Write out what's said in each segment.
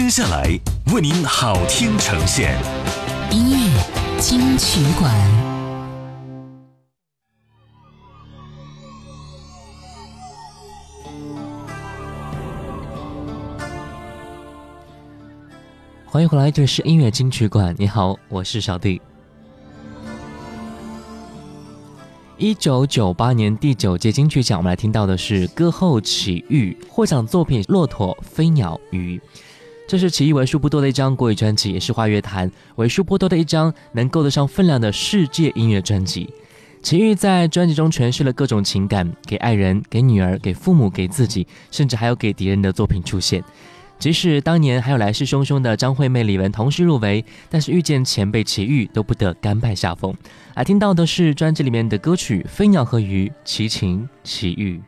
接下来为您好听呈现，音乐金曲馆。欢迎回来，这是音乐金曲馆。你好，我是小弟。一九九八年第九届金曲奖，我们来听到的是歌后齐豫获奖作品《骆驼飞鸟鱼》，这是齐豫为数不多的一张国语专辑，也是华乐坛为数不多的一张能够得上分量的世界音乐专辑。齐豫在专辑中诠释了各种情感，给爱人、给女儿、给父母、给自己，甚至还有给敌人的作品出现。即使当年还有来势汹汹的张惠妹、李玟同时入围，但是遇见前辈齐豫都不得甘拜下风。来听到的是专辑里面的歌曲《飞鸟和鱼》，齐秦、齐豫。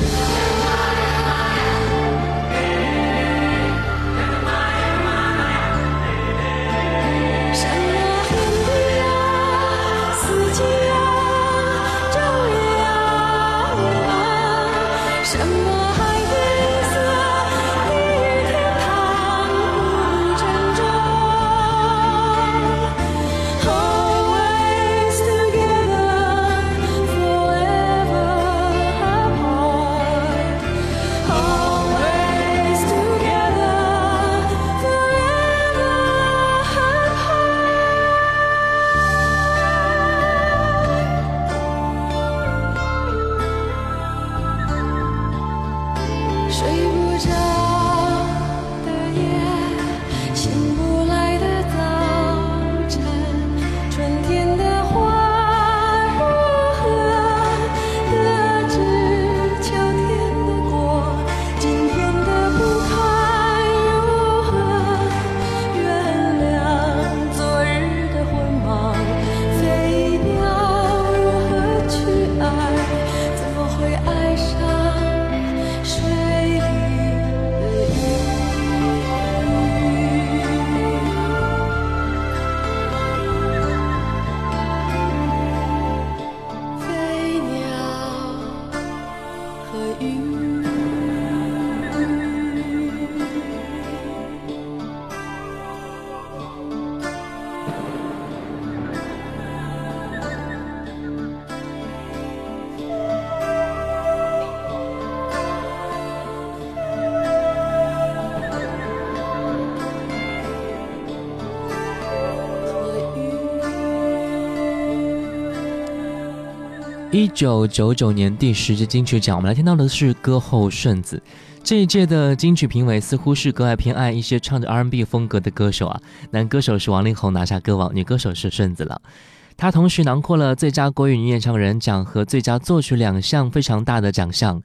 一九九九年第十届金曲奖，我们来听到的是歌后顺子。这一届的金曲评委似乎是格外偏爱一些唱着 R&B 风格的歌手啊。男歌手是王力宏拿下歌王，女歌手是顺子了。他同时囊括了最佳国语女演唱人奖和最佳作曲两项非常大的奖项。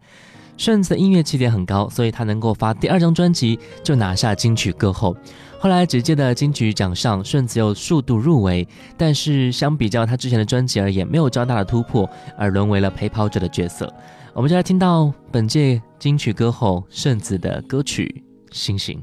顺子的音乐起点很高，所以他能够发第二张专辑就拿下金曲歌后。后来直接的金曲奖上，顺子又数度入围，但是相比较他之前的专辑而言，没有较大的突破，而沦为了陪跑者的角色。我们就来听到本届金曲歌后顺子的歌曲《星星》。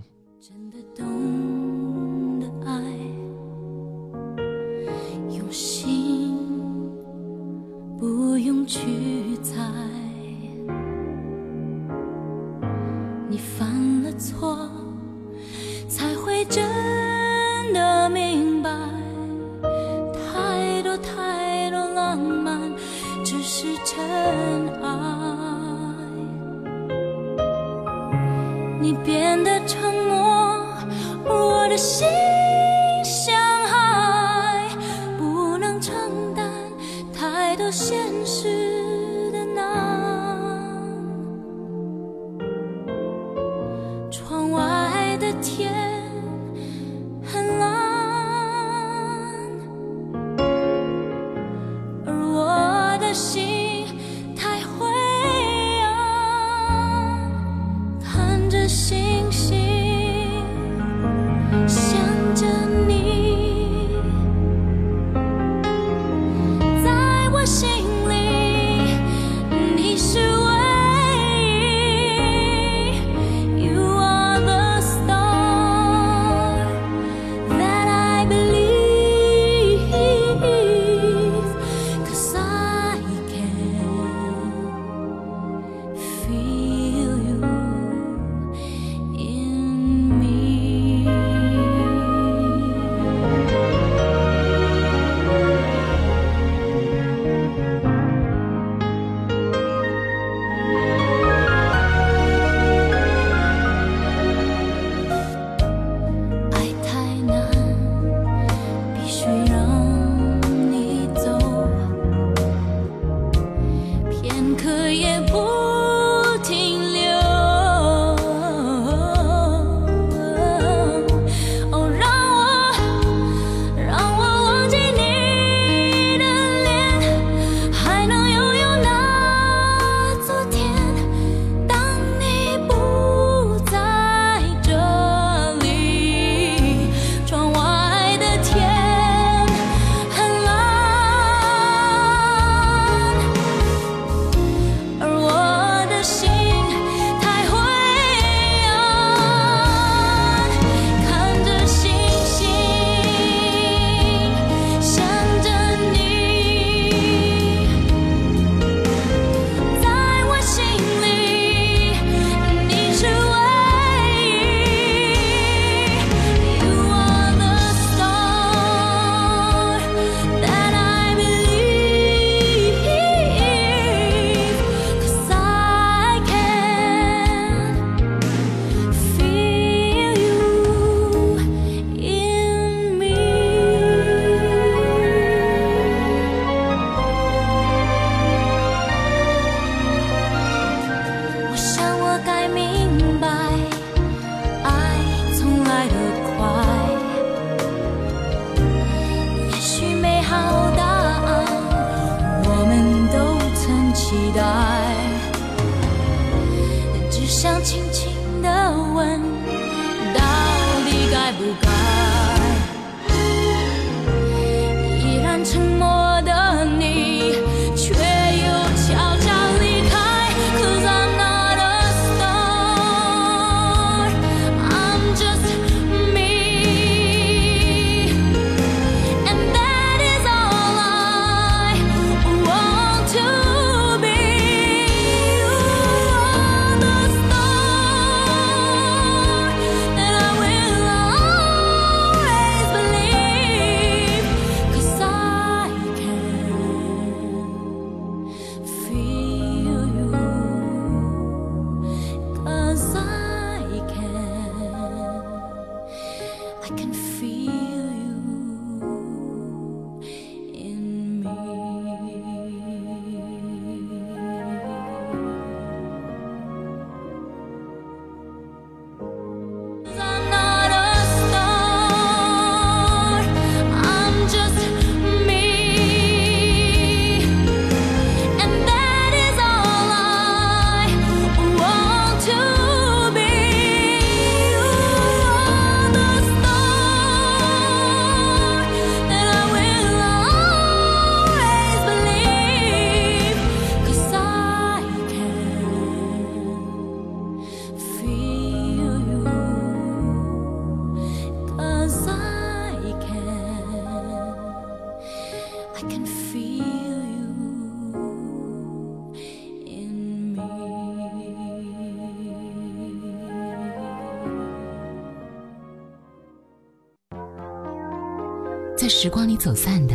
走散的，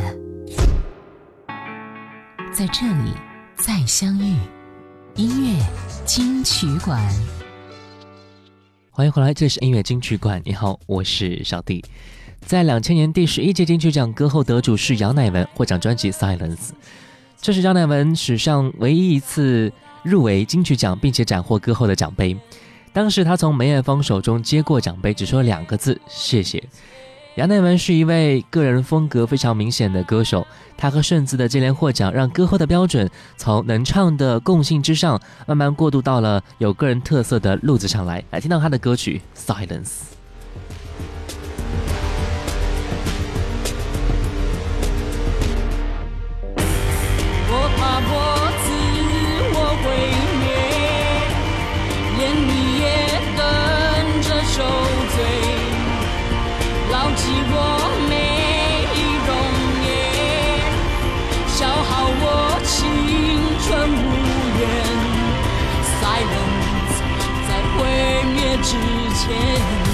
在这里再相遇。音乐金曲馆，欢迎回来，这是音乐金曲馆。你好，我是小弟。在两千年第十一届金曲奖歌后得主是杨乃文，获奖专辑《Silence》，这是杨乃文史上唯一一次入围金曲奖并且斩获歌后的奖杯。当时他从梅艳芳手中接过奖杯，只说两个字：谢谢。杨乃文是一位个人风格非常明显的歌手，他和顺子的接连获奖，让歌后的标准从能唱的共性之上，慢慢过渡到了有个人特色的路子上来。来听到他的歌曲《Silence》。之前。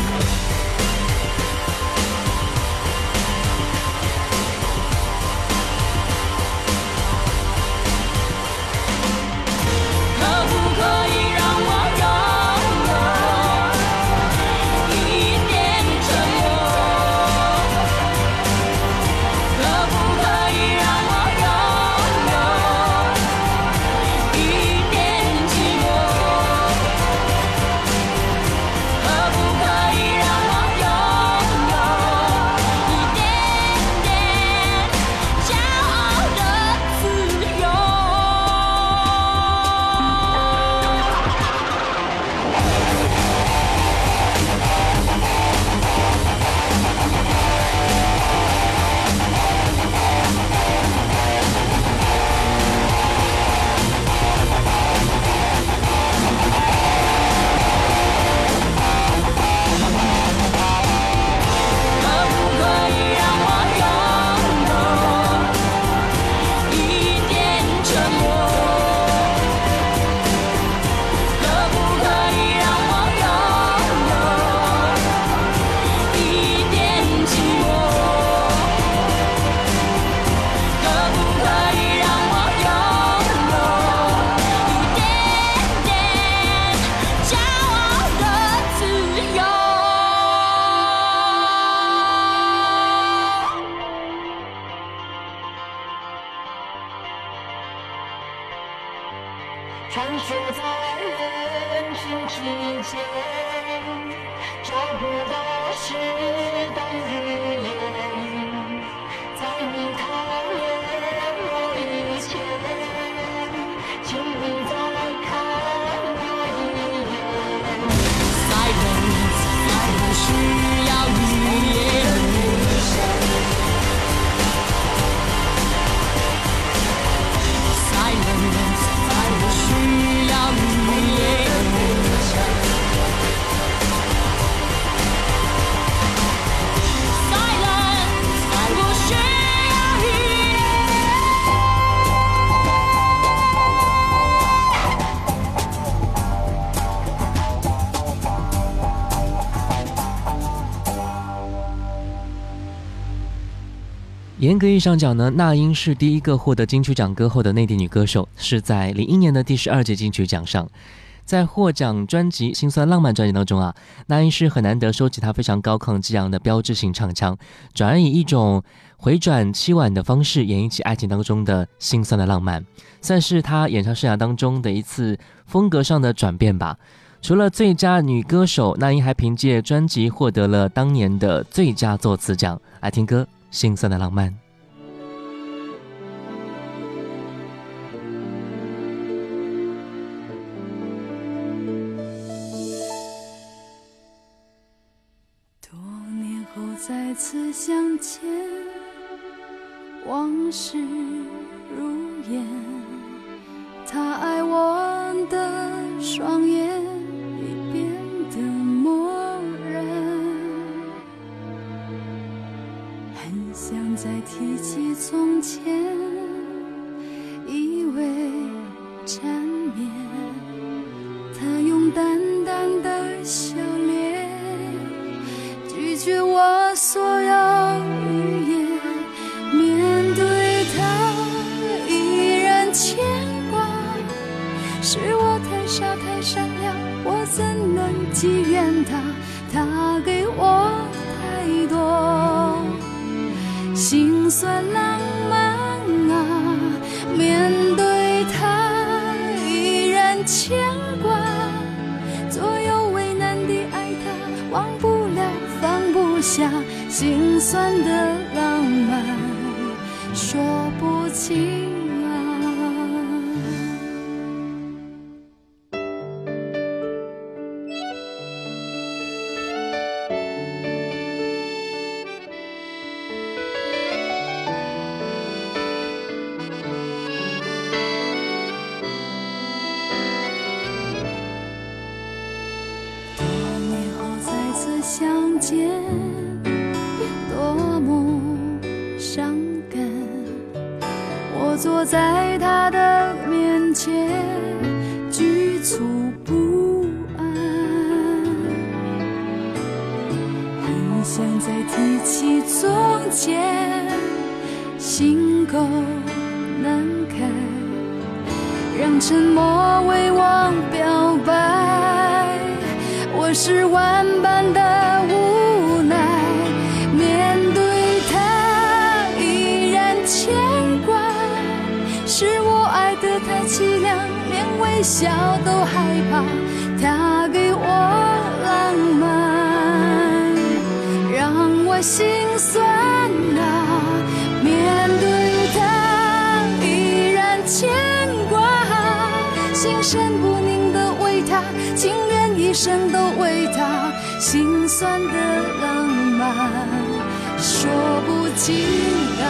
严格意义上讲呢，那英是第一个获得金曲奖歌后的内地女歌手，是在零一年的第十二届金曲奖上，在获奖专辑《心酸浪漫》专辑当中啊，那英是很难得收起她非常高亢激昂的标志性唱腔，转而以一种回转凄婉的方式演绎起爱情当中的心酸的浪漫，算是她演唱生涯当中的一次风格上的转变吧。除了最佳女歌手，那英还凭借专辑获得了当年的最佳作词奖。来听歌。心酸的浪漫。多年后再次相见，往事如烟，他爱我的双眼想再提起从前依偎缠绵，他用淡淡的笑脸拒绝我所有语言。面对他依然牵挂，是我太傻太善良，我怎能寄怨他？心酸的在他的面前局促不安，很想再提起从前，心口难开，让沉默为我表白，我是万般的。微笑都害怕他给我浪漫让我心酸啊面对他依然牵挂。心神不宁的为他情愿一生都为他心酸的浪漫说不尽啊。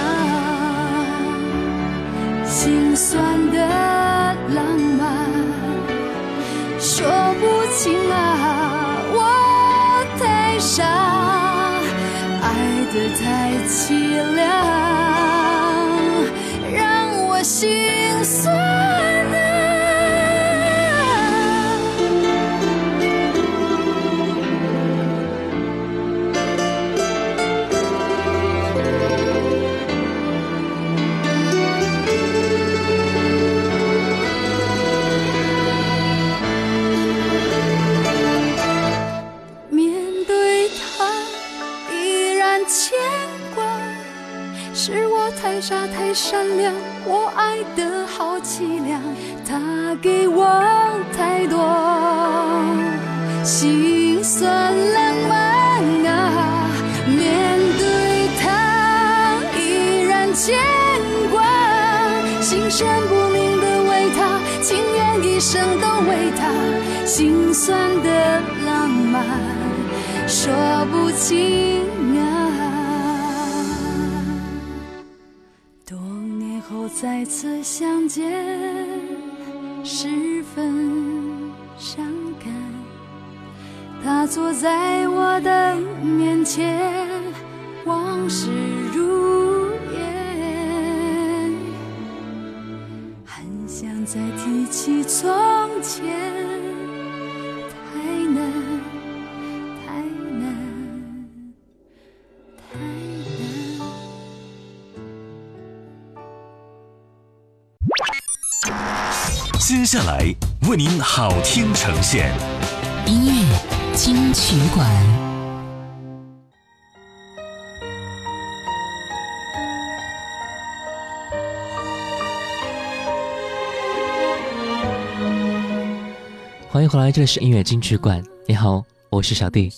心酸的是太凄凉让我心酸的善良我爱的好凄凉他给我太多心酸浪漫啊面对他依然牵挂心神不宁的为他情愿一生都为他心酸的浪漫说不清再次相见，十分伤感。他坐在我的面前，往事如烟。很想再提起，从。下来为您好听呈现音乐金曲馆。欢迎回来，这里是音乐金曲馆。你好，我是小弟。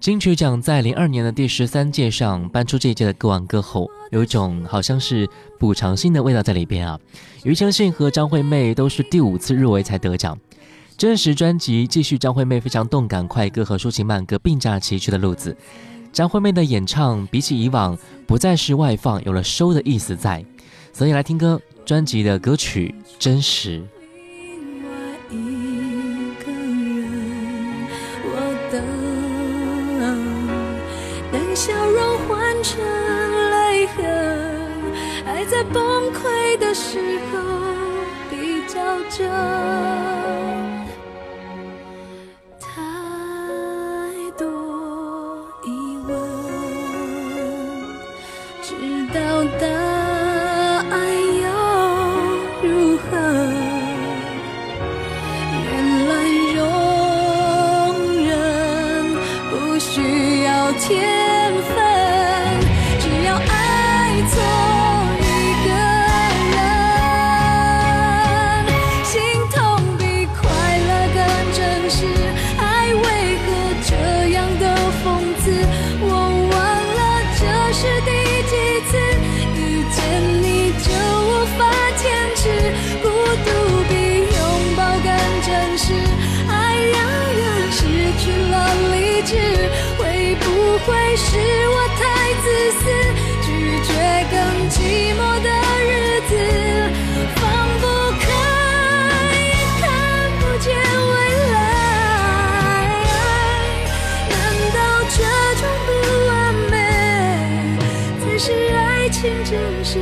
金曲奖在零二年的第十三届上颁出这一届的歌王歌后，有一种好像是补偿性的味道在里边啊。庾澄庆和张惠妹都是第五次入围才得奖。真实专辑继续张惠妹非常动感快歌和抒情慢歌并驾齐驱的路子。张惠妹的演唱比起以往不再是外放，有了收的意思在。所以来听歌，专辑的歌曲《真实》。在崩溃的时候比较真。理智，会不会是我太自私，拒绝更寂寞的日子，放不开也看不见未来。难道这种不完美才是爱情真实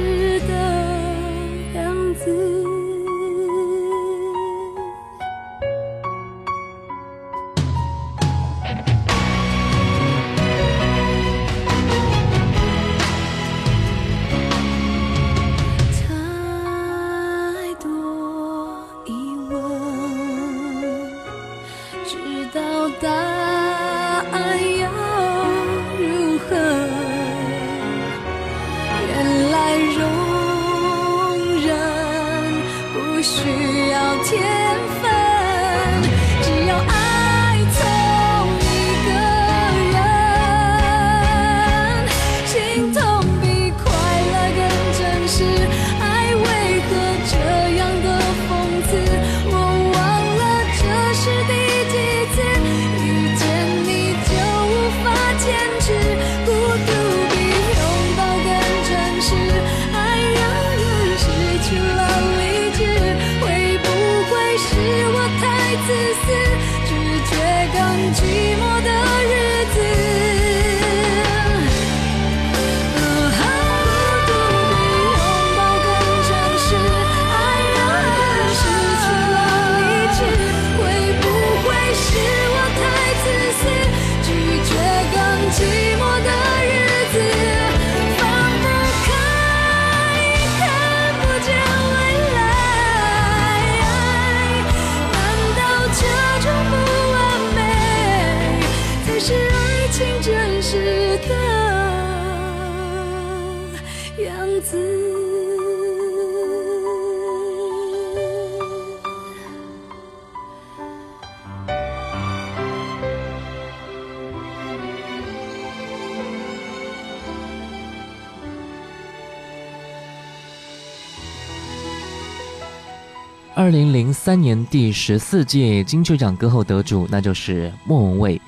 二零零三年第十四届金曲奖歌后得主，那就是莫文蔚。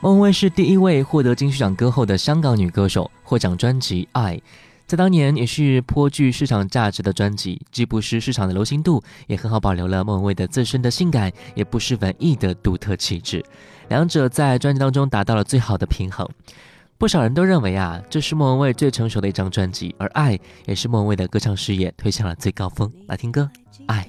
莫文蔚是第一位获得金曲奖歌后的香港女歌手，获奖专辑《爱》在当年也是颇具市场价值的专辑，既不失市场的流行度，也很好保留了莫文蔚的自身的性感，也不失文艺的独特气质。两者在专辑当中达到了最好的平衡。不少人都认为啊，这是莫文蔚最成熟的一张专辑，而《爱》也是莫文蔚的歌唱事业推向了最高峰。来听歌，《爱》。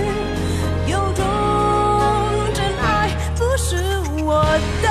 我的。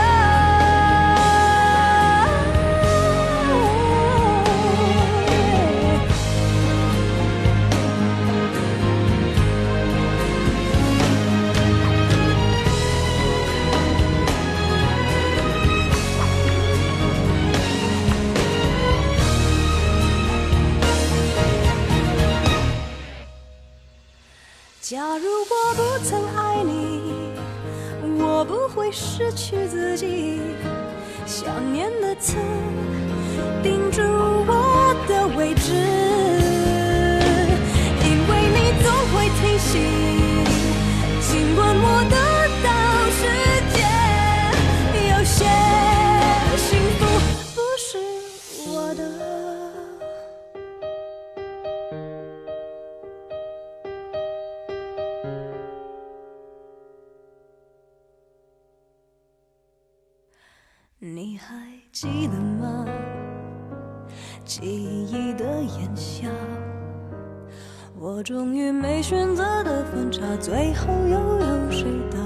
最后又有谁到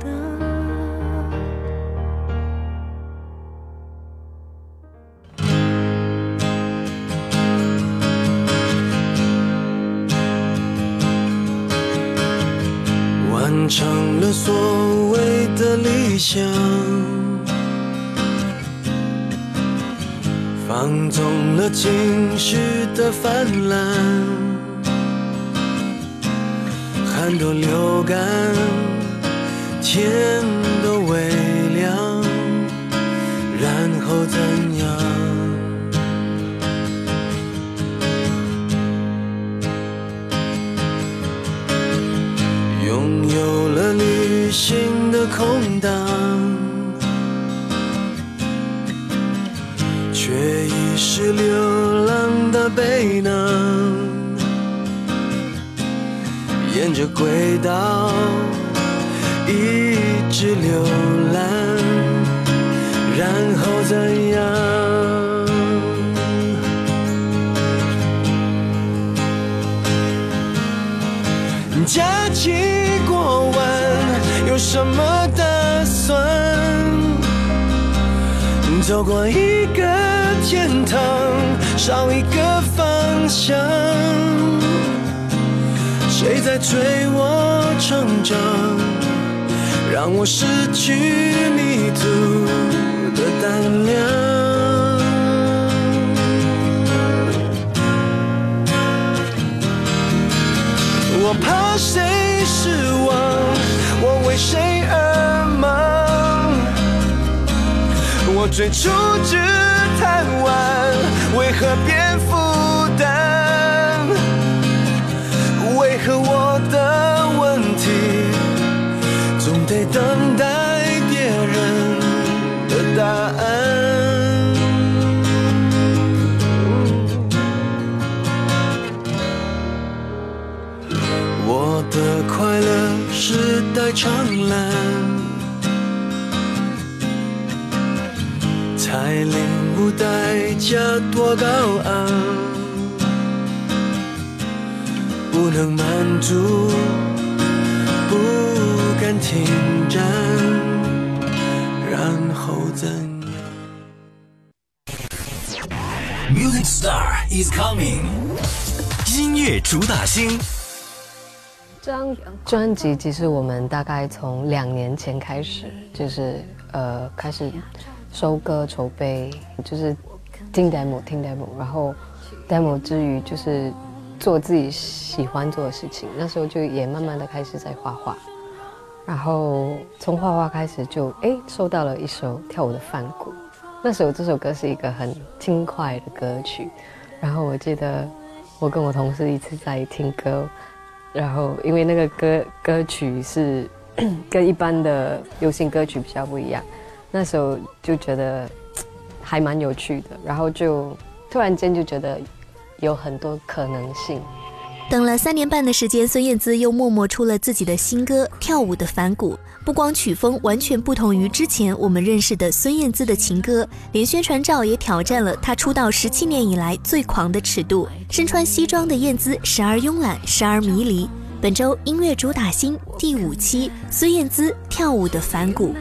达？完成了所谓的理想，放纵了情绪的泛滥，汗都流干，天都微凉，然后怎样？拥有了旅行的空档，却已是流浪的背囊。着轨道一直流浪，然后怎样？假期过完有什么打算？走过一个天堂，少一个方向。谁在催我成长，让我失去迷途的胆量？我怕谁失望，我为谁而忙？我最初只贪玩，为何变可我的问题总得等待别人的答案？我的快乐是带长蓝，才领悟代价多高昂，不能满足，不敢停站，然后怎样？Music Star is coming，音乐主打星。张专辑其实我们大概从两年前开始，就是呃开始收歌筹备，就是听 demo 听 demo，然后 demo 之余就是做自己喜欢做的事情。那时候就也慢慢的开始在画画，然后从画画开始就哎收到了一首跳舞的梵谷。那时候这首歌是一个很轻快的歌曲，然后我记得我跟我同事一次在听歌。然后，因为那个歌歌曲是 跟一般的流行歌曲比较不一样，那时候就觉得 还蛮有趣的，然后就突然间就觉得有很多可能性。等了三年半的时间，孙燕姿又默默出了自己的新歌《跳舞的反骨》。不光曲风完全不同于之前我们认识的孙燕姿的情歌，连宣传照也挑战了她出道十七年以来最狂的尺度。身穿西装的燕姿，时而慵懒，时而迷离。本周音乐主打新第五期，孙燕姿《跳舞的反骨》。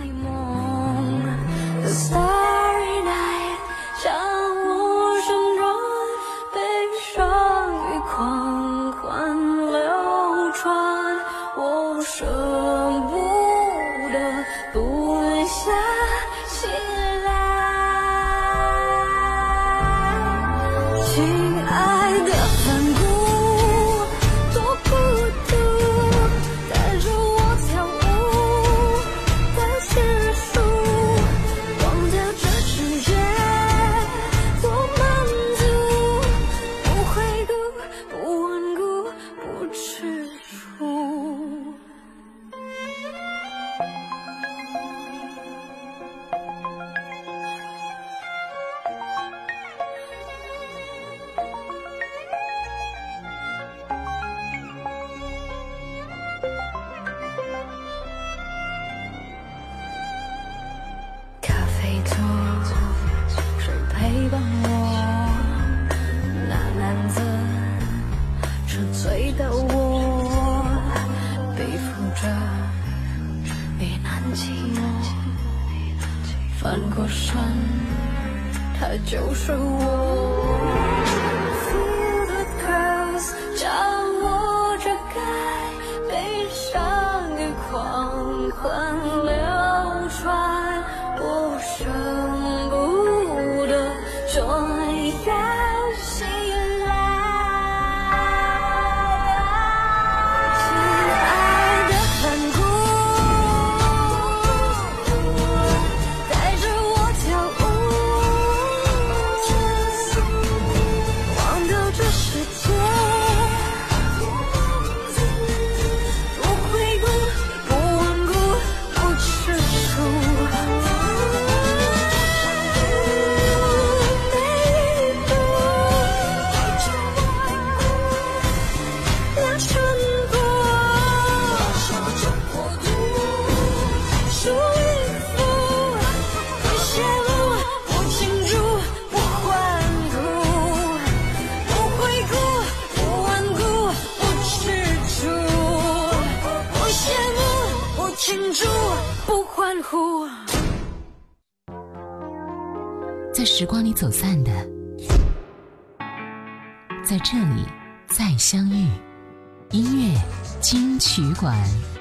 曲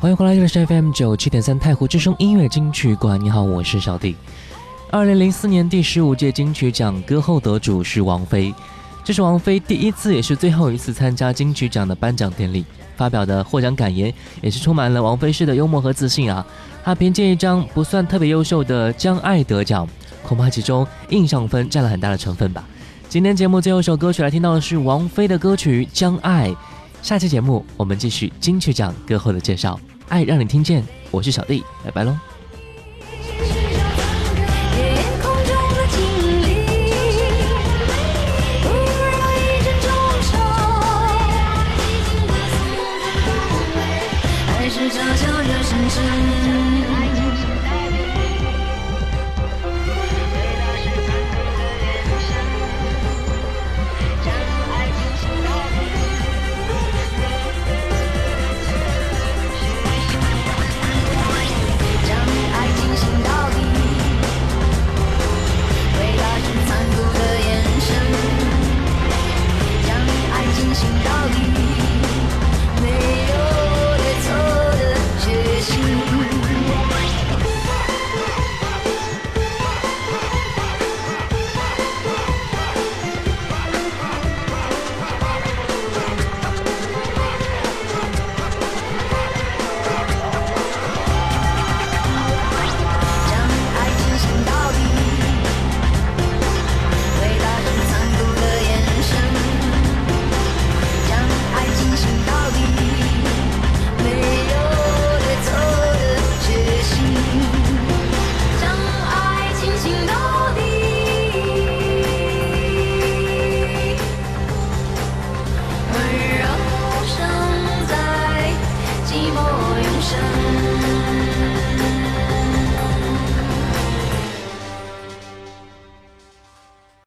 欢迎回来，这里是 FM 九七点三太湖之声音乐金曲馆。你好，我是小弟。二零零四年第十五届金曲奖歌后得主是王菲，这是王菲第一次也是最后一次参加金曲奖的颁奖典礼，发表的获奖感言也是充满了王菲式的幽默和自信啊。她凭借一张不算特别优秀的《将爱》得奖，恐怕其中印象分占了很大的成分吧。今天节目最后一首歌曲来听到的是王菲的歌曲《将爱》。下期节目我们继续金曲奖歌后的介绍。爱让你听见，我是小弟，拜拜喽。